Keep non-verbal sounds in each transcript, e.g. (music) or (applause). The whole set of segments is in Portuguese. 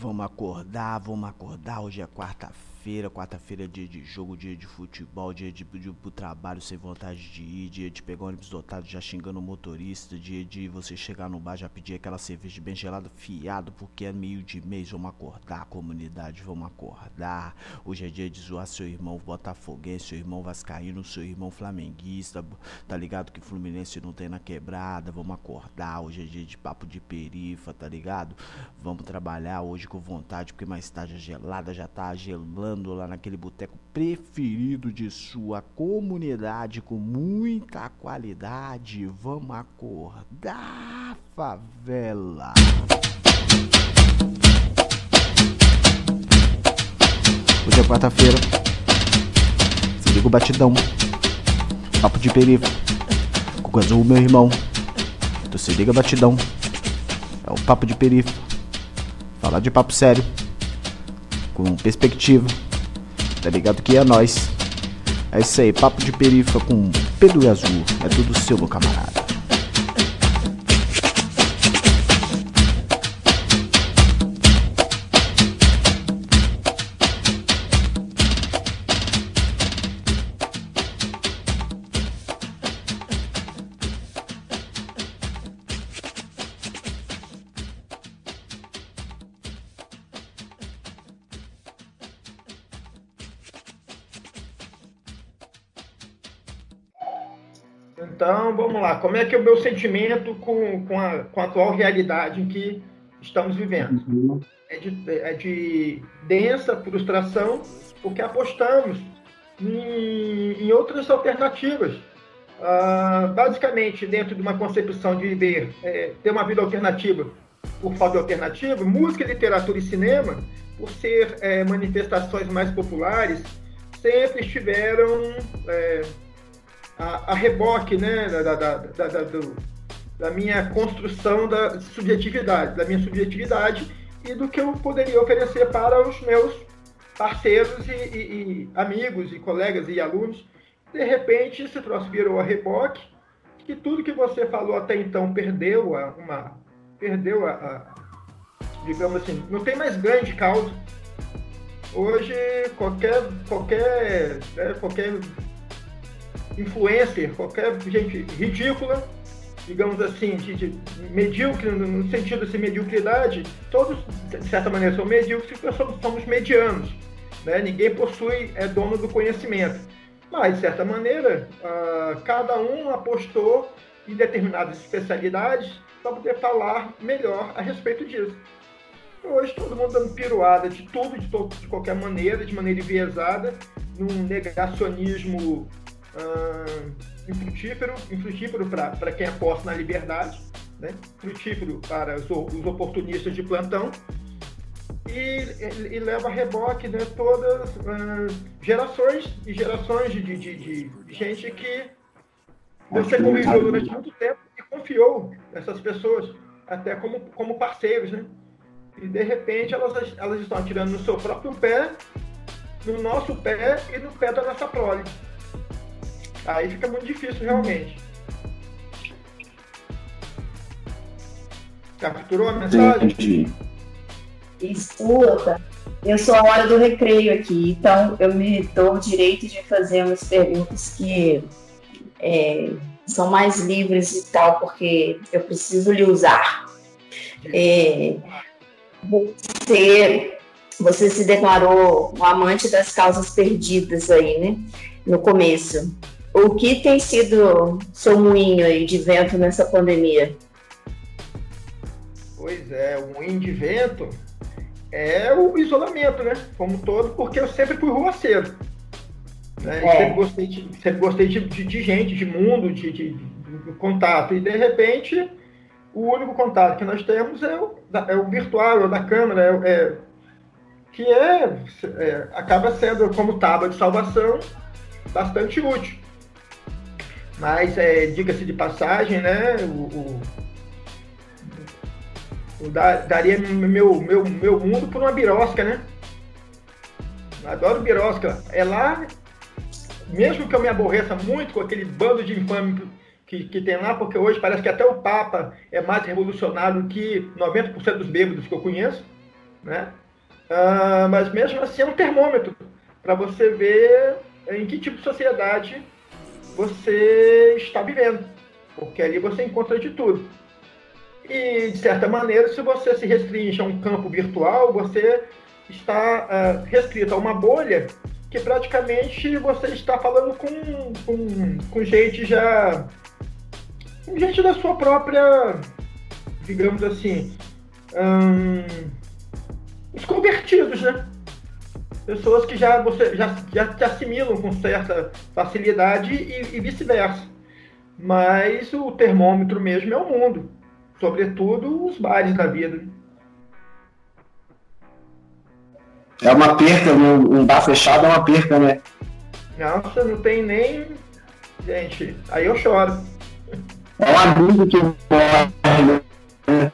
Vamos acordar, vamos acordar. Hoje é quarta-feira, quarta-feira é dia de jogo, dia de futebol, dia de, ir pro trabalho sem vontade de ir, dia de pegar ônibus dotado já xingando o motorista, dia de você chegar no bar já pedir aquela cerveja bem gelada, fiado, porque é meio de mês. Vamos acordar, comunidade, vamos acordar. Hoje é dia de zoar seu irmão botafoguense, seu irmão vascaíno, seu irmão flamenguista. Tá ligado que Fluminense não tem na quebrada, vamos acordar. Hoje é dia de papo de perifa, tá ligado? Vamos trabalhar hoje com vontade, porque mais tarde a gelada já tá gelando lá naquele boteco preferido de sua comunidade com muita qualidade. Vamos acordar, favela. Hoje é quarta-feira. Se liga o batidão. Papo de perifa. Com azul, meu irmão. Tu se liga batidão. É o papo de perifa. Falar de papo sério. Com perspectiva. Tá ligado que é nós. É isso aí, papo de perifa com Pedro Azul. É tudo seu, meu camarada. Como é que é o meu sentimento com, com, a, com a atual realidade em que estamos vivendo? É de, é de densa frustração, porque apostamos em, em outras alternativas. Ah, basicamente, dentro de uma concepção de viver, é, ter uma vida alternativa por falta de alternativa, música, literatura e cinema, por ser é, manifestações mais populares, sempre estiveram é, a, a, reboque né, da, da, da, da, do, da minha construção da subjetividade, da minha subjetividade e do que eu poderia oferecer para os meus parceiros e, e, e amigos e colegas e alunos. De repente, esse troço virou a reboque, que tudo que você falou até então perdeu a, uma, perdeu a, a digamos assim, não tem mais grande causa. Hoje, qualquer, qualquer, né, qualquer influencer, qualquer gente ridícula, digamos assim, de, de medíocre, no sentido de mediocridade, todos, de certa maneira, são medíocres porque somos, somos medianos. Né? Ninguém possui, é dono do conhecimento. Mas, de certa maneira, uh, cada um apostou em determinadas especialidades para poder falar melhor a respeito disso. Hoje todo mundo dando piruada de tudo, de, todo, de qualquer maneira, de maneira enviesada, num negacionismo uh, infrutífero, infrutífero para quem aposta na liberdade, né? frutífero para os, os oportunistas de plantão, e, e, leva a reboque né, todas uh, gerações e gerações de, de, de, de gente que você conviveu durante muito tempo e confiou nessas pessoas, até como, como parceiros, né? E de repente elas, elas estão atirando no seu próprio pé, no nosso pé e no pé da nossa prole. Aí fica muito difícil realmente. Capturou a mensagem? Entendi. Escuta, eu sou a hora do recreio aqui, então eu me dou o direito de fazer umas perguntas que é, são mais livres e tal, porque eu preciso lhe usar. É, você, você se declarou um amante das causas perdidas aí, né? No começo. O que tem sido seu moinho aí de vento nessa pandemia? Pois é, o moinho de vento é o isolamento, né? Como todo, porque eu sempre fui ruaceiro. Né? É. Sempre gostei, de, sempre gostei de, de, de gente, de mundo, de, de, de, contato. E de repente, o único contato que nós temos é o, é o virtual, é o da câmera, é, é que é, é, acaba sendo como tábua de salvação bastante útil. Mas, é, diga-se de passagem, né? O, o, o da, daria meu, meu, meu mundo por uma birosca, né? Adoro birosca. É lá, mesmo que eu me aborreça muito com aquele bando de infame que, que tem lá, porque hoje parece que até o Papa é mais revolucionário que 90% dos bêbados que eu conheço. né? Uh, mas mesmo assim é um termômetro para você ver em que tipo de sociedade você está vivendo, porque ali você encontra de tudo. E, de certa maneira, se você se restringe a um campo virtual, você está uh, restrito a uma bolha que praticamente você está falando com, com, com gente já. com gente da sua própria. digamos assim. Hum, os convertidos, né? Pessoas que já, você, já, já te assimilam com certa facilidade e, e vice-versa. Mas o termômetro mesmo é o mundo. Sobretudo os bares da vida. É uma perca, um, bar fechado é uma perca, né? Nossa, não tem nem. Gente, aí eu choro. É um amigo que morre, né?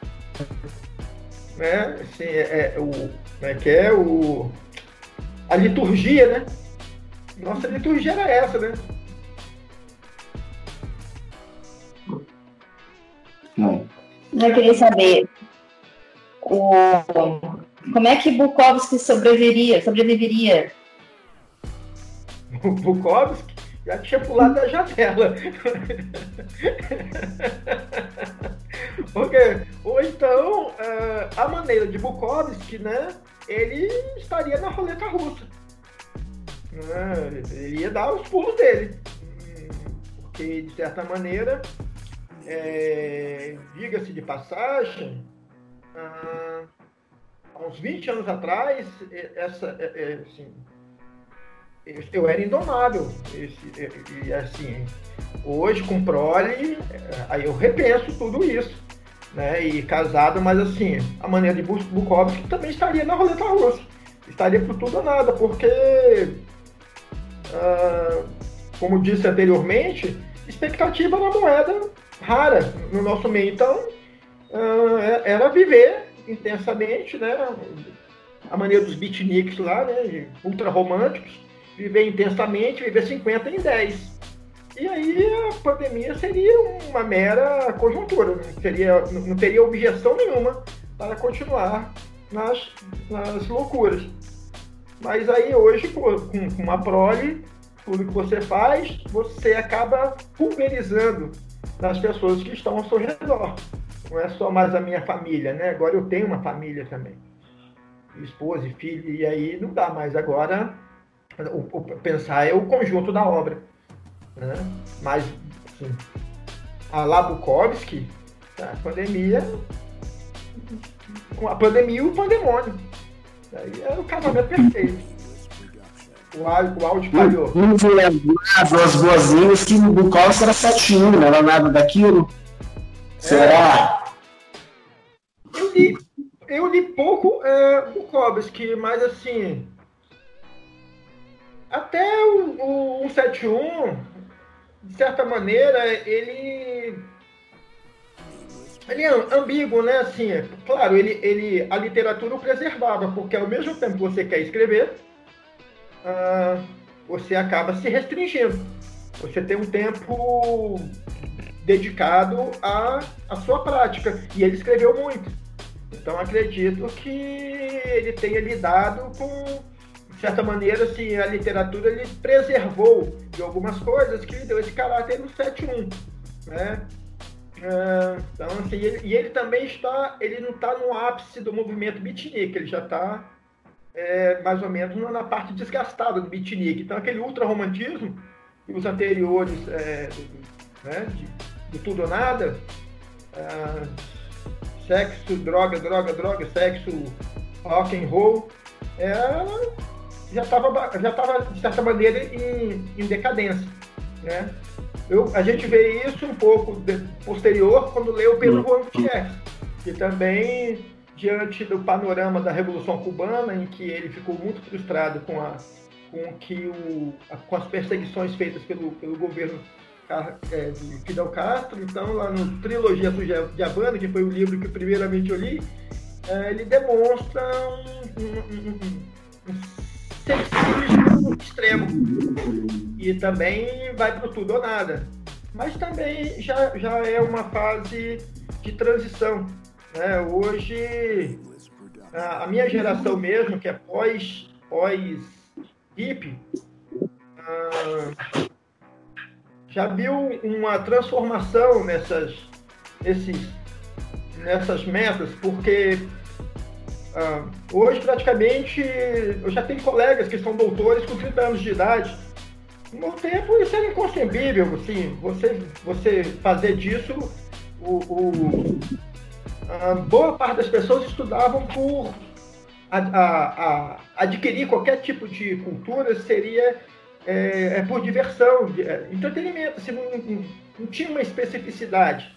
né? Assim, é, é, o, como é que é? O, a liturgia, né? Nossa liturgia era essa, né? Não. Eu queria saber o, como é que Bukowski sobreviveria? sobreviveria? (laughs) Bukowski já tinha pulado da janela. Porque, ou então, uh, a maneira de Bukowski, né? Ele estaria na roleta russa. Uh, ele ia dar os pulos dele. Porque, de certa maneira, é, diga-se de passagem, uh, há uns 20 anos atrás, essa, é, é, assim, eu era indomável. E, assim, hoje com prole, aí eu repenso tudo isso. Né? E casado, mas assim, a maneira de Bukowski também estaria na roleta russa. Estaria por tudo ou nada, porque, uh, como disse anteriormente, expectativa na moeda rara no nosso meio. Então, uh, era viver intensamente, né? A maneira dos beatniks lá, né? Ultra românticos viver intensamente, viver 50 em 10. E aí a pandemia seria uma mera conjuntura, não, seria, não teria objeção nenhuma para continuar nas, nas loucuras. Mas aí hoje, com, com uma prole, tudo que você faz, você acaba pulverizando nas pessoas que estão ao seu redor. Não é só mais a minha família, né? Agora eu tenho uma família também. Esposa e filho, e aí não dá mais. Agora o, o, pensar é o conjunto da obra. Né? Mas, assim, a Labukovsky, a pandemia, a pandemia e o pandemônio. Aí era o casamento perfeito. O áudio, o áudio falhou. Vamos lembrar duas boazinhas que o Bukowski era 7 não era nada daquilo. Será? Eu li, eu li pouco é, Bukowski, mas assim, até o, o 171, de certa maneira, ele. Ele é ambíguo, né? Assim, é, claro, ele, ele, a literatura o preservava, porque ao mesmo tempo que você quer escrever, uh, você acaba se restringindo. Você tem um tempo dedicado à, à sua prática. E ele escreveu muito. Então acredito que ele tenha lidado com certa maneira, assim, a literatura ele preservou de algumas coisas que deu esse caráter no 7.1, né? Uh, então, assim, ele, e ele também está, ele não está no ápice do movimento beatnik, ele já está é, mais ou menos na parte desgastada do beatnik. Então, aquele ultra-romantismo e os anteriores é, né, de, de, tudo ou nada, uh, sexo, droga, droga, droga, sexo, rock and roll, é, já estava, já tava, de certa maneira, em, em decadência. Né? Eu, a gente vê isso um pouco de, posterior quando lê o Pedro Juan Gutierrez, que também, diante do panorama da Revolução Cubana, em que ele ficou muito frustrado com, a, com, que o, a, com as perseguições feitas pelo, pelo governo é, de Fidel Castro, então lá no Trilogia de Havana, que foi o livro que primeiramente eu li, é, ele demonstra um, um, um, um sensíveis extremo. E também vai para tudo ou nada. Mas também já, já é uma fase de transição. Né? Hoje, a minha geração mesmo, que é pós, pós uh, já viu uma transformação nessas, esses, nessas metas, porque uh, hoje praticamente eu já tenho colegas que são doutores com 30 anos de idade. No tempo isso era inconcebível, assim, você, você fazer disso o, o boa parte das pessoas estudavam por a, a, a adquirir qualquer tipo de cultura seria é, é por diversão, é, entretenimento, assim, não, não, não, tinha uma especificidade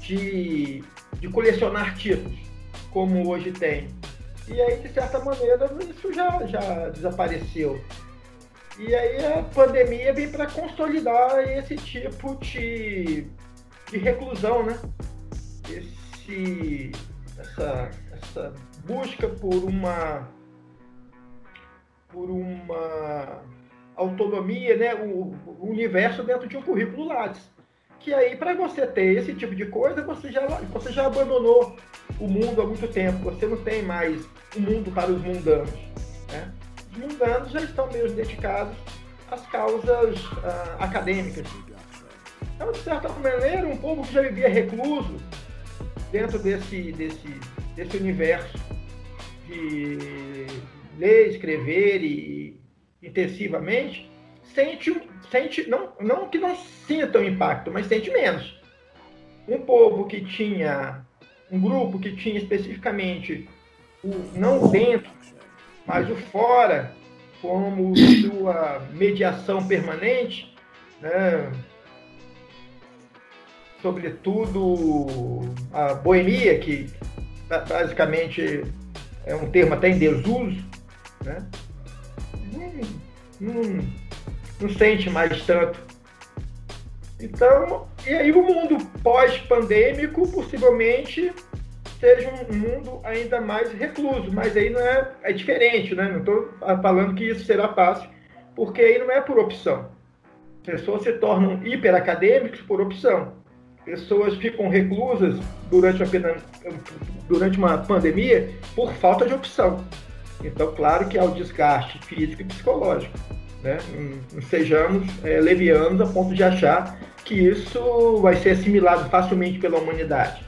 de, de colecionar títulos, como hoje tem. E aí, de certa maneira, isso já, já desapareceu. E aí a pandemia vem para consolidar esse tipo de, de reclusão, né? Esse, essa, essa busca por uma por uma autonomia, né, o, o universo dentro de um currículo Lattes. Que aí, para você ter esse tipo de coisa, você já, você já abandonou o mundo há muito tempo. Você não tem mais o mundo para os mundanos. Né? Os mundanos já estão meio dedicados às causas uh, acadêmicas. Então, de certa maneira, um povo que já vivia recluso dentro desse, desse, desse universo de ler, escrever e intensivamente, sente, sente não, não que não sinta o impacto, mas sente menos. Um povo que tinha, um grupo que tinha especificamente o não dentro, mas o fora, como sua mediação permanente, né? sobretudo a boemia, que basicamente é um termo até em desuso, né? não, não, não sente mais tanto. Então, e aí o mundo pós-pandêmico possivelmente seja um mundo ainda mais recluso, mas aí não é, é diferente, né? Não estou falando que isso será fácil, porque aí não é por opção. Pessoas se tornam hiperacadêmicos por opção. Pessoas ficam reclusas durante, a, durante uma pandemia por falta de opção. Então, claro que há o desgaste físico e psicológico. Né? Não, sejamos é, levianos a ponto de achar que isso vai ser assimilado facilmente pela humanidade.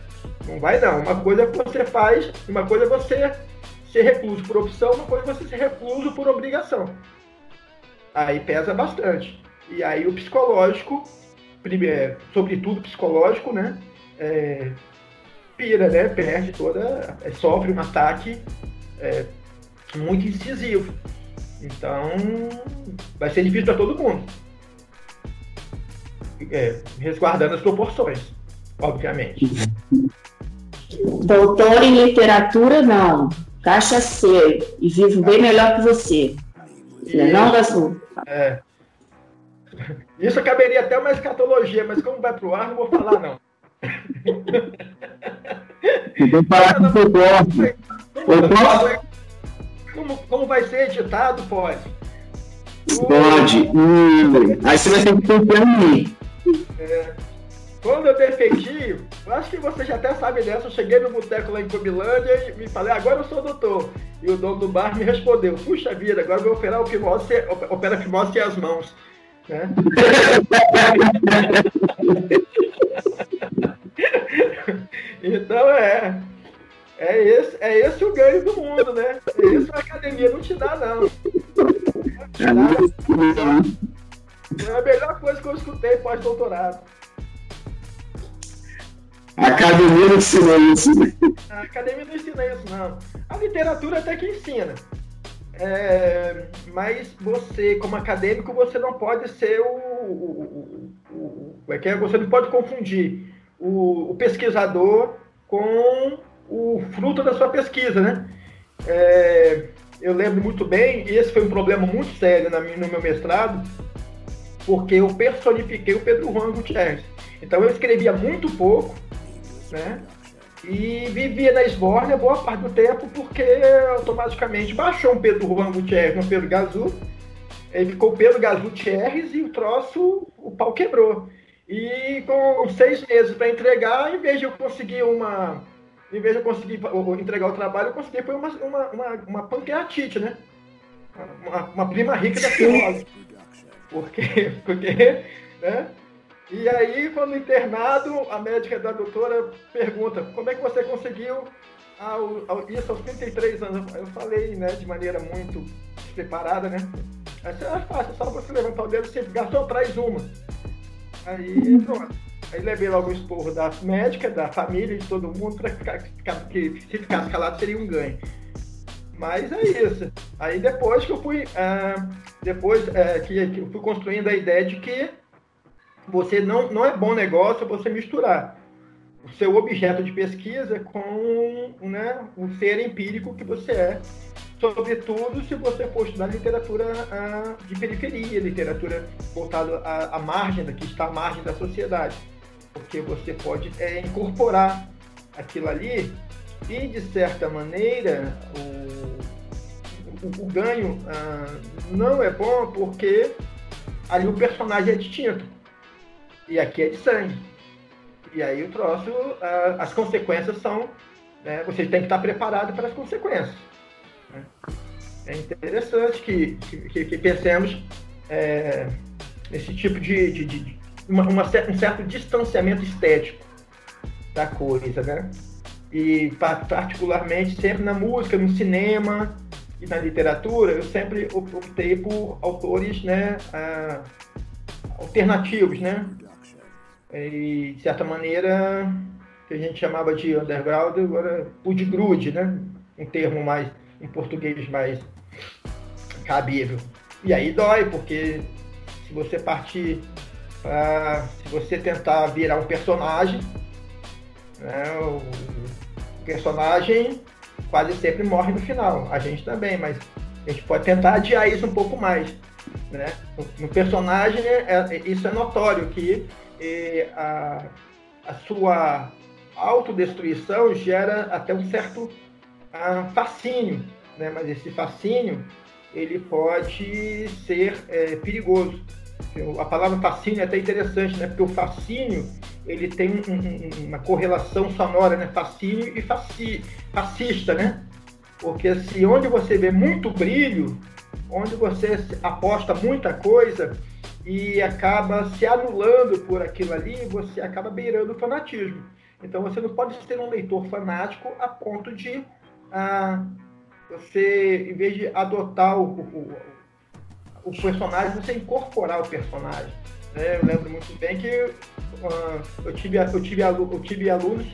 Não vai não. Uma coisa é você faz, uma coisa é você ser recluso por opção, uma coisa é você ser recluso por obrigação. Aí pesa bastante. E aí o psicológico, primeiro, sobretudo psicológico, né? É, pira, né? Perde toda. É, sofre um ataque é, muito incisivo. Então, vai ser difícil para todo mundo. É, resguardando as proporções, obviamente. Doutor em literatura, não. Caixa C. E vivo bem melhor que você. Não, é não Gasol? É. Isso caberia até uma escatologia, mas como vai para o ar, não vou falar, não. Vou falar Eu? Como, como vai ser editado, pode? Pode. Hum, aí você vai ter que confiar em mim. É. Quando eu defendi, eu acho que você já até sabe dessa, eu cheguei no boteco lá em Cobilândia e me falei, agora eu sou doutor. E o dono do bar me respondeu, puxa vida, agora eu vou operar o fimose, opera fimose as mãos. Né? (laughs) então é, é esse, é esse o ganho do mundo, né? É isso a academia não te dá, não. Não te dá. É a melhor coisa que eu escutei pós-doutorado. A academia não ensina isso. Né? A academia não ensina isso, não. A literatura até que ensina. É, mas você, como acadêmico, você não pode ser o. o, o, o é é? Você não pode confundir o, o pesquisador com o fruto da sua pesquisa, né? É, eu lembro muito bem, e esse foi um problema muito sério na, no meu mestrado, porque eu personifiquei o Pedro Juan Gutierrez. Então eu escrevia muito pouco, né? E vivia na esbórnia boa parte do tempo, porque automaticamente baixou um Pedro Juan Gutierrez no Pedro Gazu, ele ficou Pedro Gazu Gutierrez e o troço, o pau quebrou. E com seis meses para entregar, em vez de eu conseguir uma em vez de eu conseguir entregar o trabalho, eu consegui pôr uma, uma, uma, uma pancreatite, né? Uma, uma prima rica da cirrose. Porque, (laughs) porque, né? E aí, quando internado, a médica da doutora pergunta, como é que você conseguiu ao, ao, isso aos 33 anos? Eu falei, né, de maneira muito preparada, né? Essa é fácil, só você levantar o dedo e você gastou, traz uma. Aí, pronto. Aí levei logo o esporro da médica, da família, de todo mundo, para ficar, que se ficasse calado seria um ganho. Mas é isso. Aí depois que eu fui, ah, depois é, que, que eu fui construindo a ideia de que você não, não é bom negócio você misturar o seu objeto de pesquisa com né, o ser empírico que você é, sobretudo se você for estudar literatura ah, de periferia, literatura voltada à, à margem, que está à margem da sociedade, porque você pode é, incorporar aquilo ali e, de certa maneira, o, o, o ganho ah, não é bom porque ali o personagem é distinto e aqui é de sangue. E aí o troço, uh, as consequências são. Né, você tem que estar preparado para as consequências. Né? É interessante que, que, que pensemos é, nesse tipo de. de, de uma, uma, um certo distanciamento estético da coisa, né? E particularmente sempre na música, no cinema e na literatura, eu sempre optei por autores né, uh, alternativos, né? E de certa maneira que a gente chamava de underground, agora grude, né? Um termo mais em português mais cabível. E aí dói, porque se você partir para se você tentar virar um personagem, né, o personagem quase sempre morre no final. A gente também, mas a gente pode tentar adiar isso um pouco mais. Né? No personagem, é, isso é notório, que a, a sua autodestruição gera até um certo uh, fascínio, né? mas esse fascínio ele pode ser é, perigoso. A palavra fascínio é até interessante, né? porque o fascínio ele tem um, um, uma correlação sonora, né? fascínio e fasci, fascista, né? Porque se onde você vê muito brilho, onde você aposta muita coisa, e acaba se anulando por aquilo ali, você acaba beirando o fanatismo. Então você não pode ser um leitor fanático a ponto de ah, você, em vez de adotar o, o, o, personagem, você incorporar o personagem. Né? Eu lembro muito bem que ah, eu, tive, eu, tive, eu tive alunos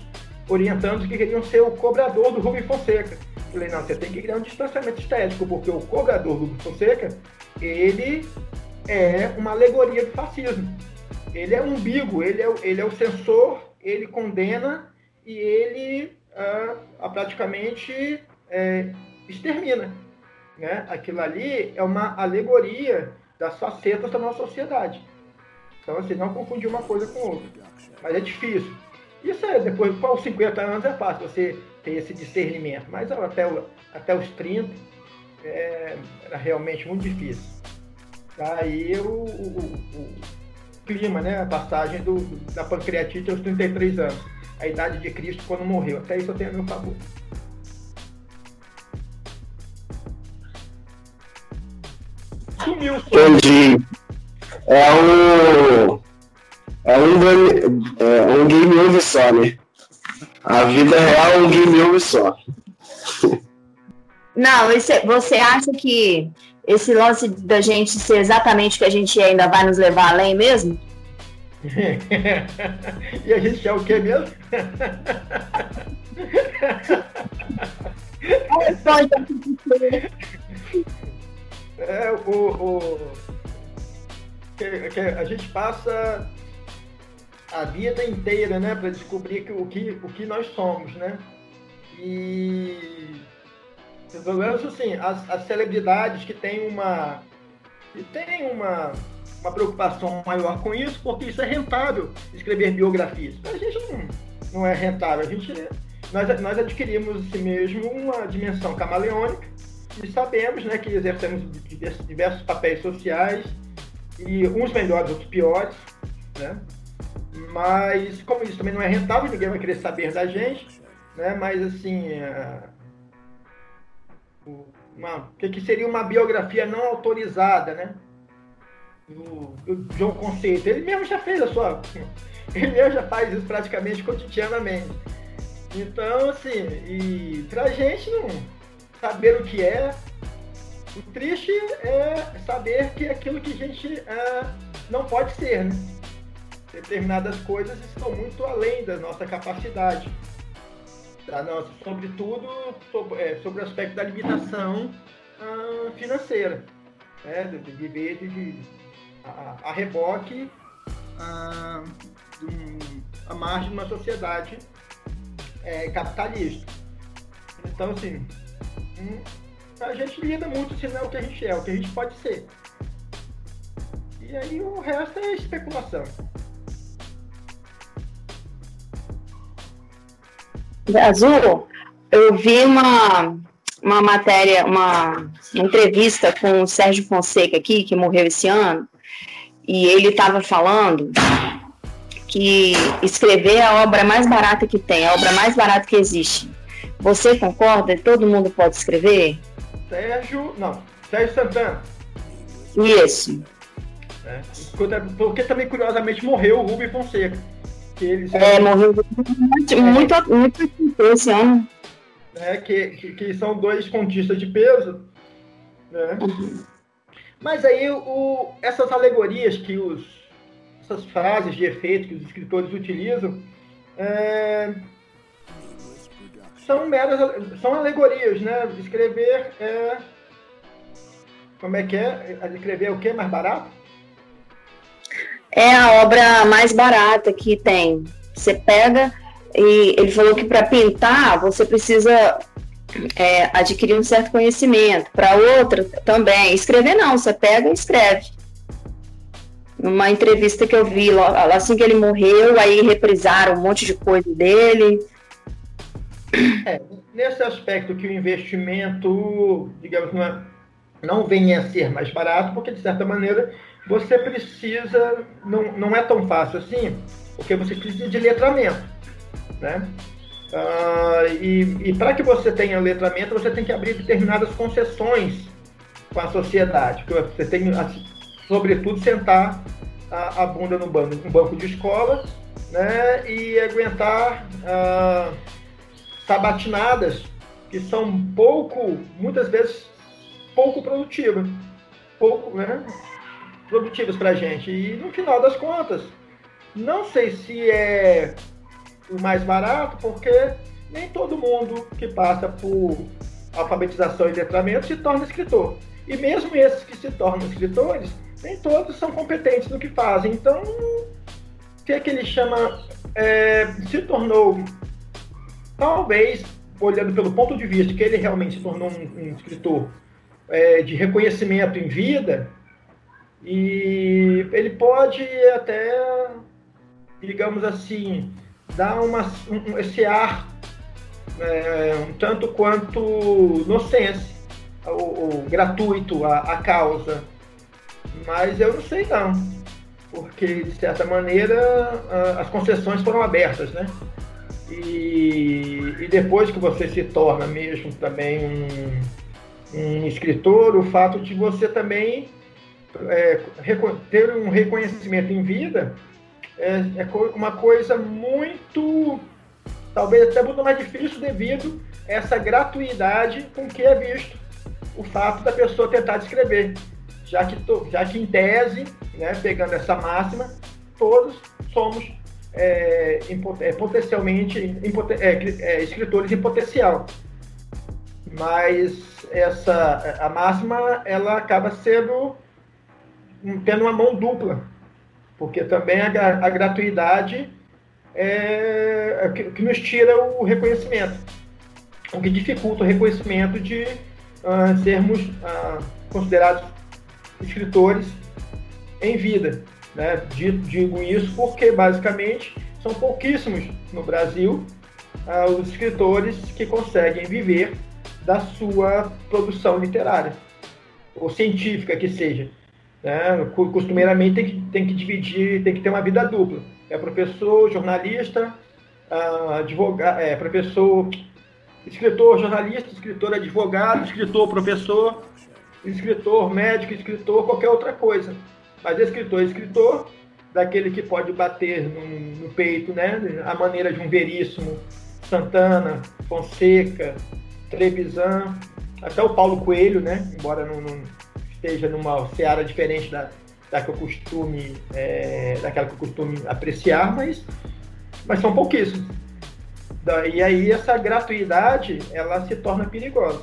orientando que queriam ser o cobrador do Rubem Fonseca. Eu falei, não, você tem que criar um distanciamento estético, porque o cobrador do Rubem Fonseca, ele é uma alegoria do fascismo. Ele é umbigo, ele é, ele é o censor, ele condena e ele ah, praticamente é, extermina. Né? Aquilo ali é uma alegoria das facetas da nossa sociedade. Então, assim, não confundir uma coisa com outra. Mas é difícil. Isso é, depois, com os 50 anos é fácil você ter esse discernimento. Mas até, até os 30 é, era realmente muito difícil. Aí o, o, o, clima, né? A passagem do, da pancreatite aos 33 anos. A idade de Cristo quando morreu. Até isso eu tenho a meu favor. Sumiu. Entendi. É um. É um, game, é um game over só, né? A vida real é um game over só. Não, você acha que esse lance da gente ser exatamente o que a gente é ainda vai nos levar além mesmo? (laughs) e a gente é o que mesmo? é, o, o que, que a gente passa a vida inteira, né, para descobrir que, o, que, o que nós somos, né? E pelo menos assim, as, as celebridades que têm uma. que têm uma, uma preocupação maior com isso, porque isso é rentável, escrever biografias. A gente não, não é rentável, a gente. Nós, nós adquirimos si mesmo uma dimensão camaleônica e sabemos né, que exercemos diversos, diversos papéis sociais, e uns melhores, outros piores, né? Mas como isso também não é rentável, ninguém vai querer saber da gente, né? Mas assim, uma, que seria uma biografia não autorizada, né? Do, do João Conceito. Ele mesmo já fez a sua. (laughs) Ele mesmo já faz isso praticamente cotidianamente. Então, assim, e pra gente não saber o que é, o triste é saber que aquilo que a gente ah, não pode ser, né? Determinadas coisas estão muito além da nossa capacidade. Da nossa, sobretudo sobre, é, sobre o aspecto da limitação ah, financeira. Né? De, de viver de, de, a, a reboque a, a margem de uma sociedade é, capitalista. Então, assim, hum, a gente lida muito se não é o que a gente é, o que a gente pode ser. E aí o resto é especulação. Azul, eu vi uma, uma matéria, uma entrevista com o Sérgio Fonseca aqui, que morreu esse ano, e ele estava falando que escrever é a obra mais barata que tem, a obra mais barata que existe. Você concorda? Todo mundo pode escrever? Sérgio. Não, Sérgio Santana. Isso. É, porque também, curiosamente, morreu o Rubem Fonseca. Que eles, é, morreu muito, é, muito, muito esse ano. É, que, que, que, são dois contistas de peso. Né? Uhum. Mas aí o, essas alegorias que os. essas frases de efeito que os escritores utilizam. É, são meras são alegorias, né? Escrever é como é que é? Escrever é o que mais barato? É a obra mais barata que tem. Você pega e ele falou que para pintar você precisa é, adquirir um certo conhecimento. Para outra também. Escrever não, você pega e escreve. Numa entrevista que eu vi, assim que ele morreu, aí reprisaram um monte de coisa dele é, nesse aspecto que o investimento, digamos, não, é, não venha a ser mais barato, porque de certa maneira você precisa, não, não é tão fácil assim, porque você precisa de letramento, né? Ah, e, e para que você tenha letramento, você tem que abrir determinadas concessões com a sociedade, que você tem, assim, sobretudo, sentar a, a bunda no banco, no banco de escola, né? E aguentar ah, sabatinadas que são pouco, muitas vezes, pouco produtivas. Pouco, né? Produtivas para a gente. E no final das contas, não sei se é o mais barato, porque nem todo mundo que passa por alfabetização e letramento se torna escritor. E mesmo esses que se tornam escritores, nem todos são competentes no que fazem. Então, o que é que ele chama? É, se tornou Talvez, olhando pelo ponto de vista que ele realmente se tornou um, um escritor é, de reconhecimento em vida, e ele pode até, digamos assim, dar uma, um, esse ar é, um tanto quanto nonsense, o, gratuito, a, a causa. Mas eu não sei não, porque de certa maneira as concessões foram abertas, né? E, e depois que você se torna mesmo também um, um escritor, o fato de você também é, ter um reconhecimento em vida é, é, uma coisa muito, talvez até muito mais difícil devido a essa gratuidade com que é visto o fato da pessoa tentar descrever. Já que, já que em tese, né, pegando essa máxima, todos somos é, é, potencialmente é, é, escritores em potencial. Mas essa a máxima ela acaba sendo tendo uma mão dupla, porque também a, a gratuidade é, é que, que, nos tira o reconhecimento, o que dificulta o reconhecimento de uh, sermos uh, considerados escritores em vida. Né? Digo isso porque, basicamente, são pouquíssimos no Brasil uh, os escritores que conseguem viver da sua produção literária, ou científica que seja. Né? Costumeiramente tem que, tem que dividir, tem que ter uma vida dupla. É professor, jornalista uh, advogado, é, professor, escritor, jornalista, escritor, advogado, escritor, professor, escritor, médico, escritor, qualquer outra coisa. Mas escritor, escritor, daquele que pode bater no, no peito, né? A maneira de um Veríssimo, Santana, Fonseca, Trevisan, até o Paulo Coelho, né? Embora não, não esteja numa seara diferente da, da que eu costume, é, daquela que eu costume apreciar, mas, mas são pouquíssimos. E aí essa gratuidade ela se torna perigosa.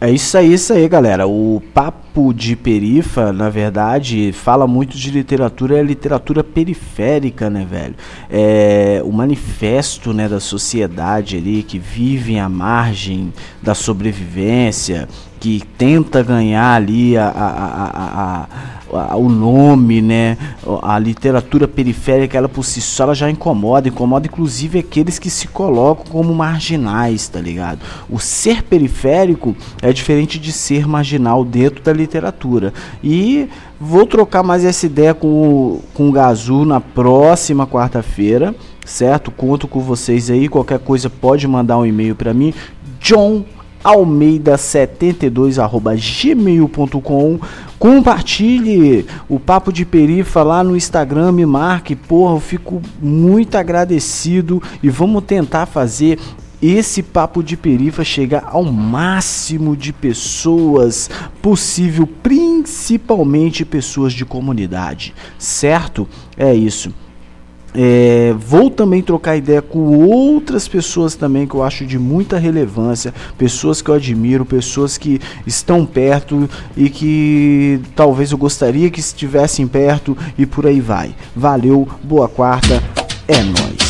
É isso aí, isso aí, galera. O papo de perifa, na verdade, fala muito de literatura, é literatura periférica, né, velho? É o manifesto, né, da sociedade ali que vive à margem da sobrevivência, que tenta ganhar ali a, a, a, a, o nome, né? A literatura periférica, ela por si só ela já incomoda, incomoda inclusive aqueles que se colocam como marginais, tá ligado? O ser periférico é diferente de ser marginal dentro da literatura. E vou trocar mais essa ideia com, com o Gazu na próxima quarta-feira certo? Conto com vocês aí. Qualquer coisa pode mandar um e-mail para mim, John almeida72@gmail.com. Compartilhe o papo de perifa lá no Instagram, me marque, porra, eu fico muito agradecido e vamos tentar fazer esse papo de perifa chegar ao máximo de pessoas possível, principalmente pessoas de comunidade, certo? É isso. É, vou também trocar ideia com outras pessoas também que eu acho de muita relevância, pessoas que eu admiro, pessoas que estão perto e que talvez eu gostaria que estivessem perto e por aí vai. Valeu, boa quarta, é nóis.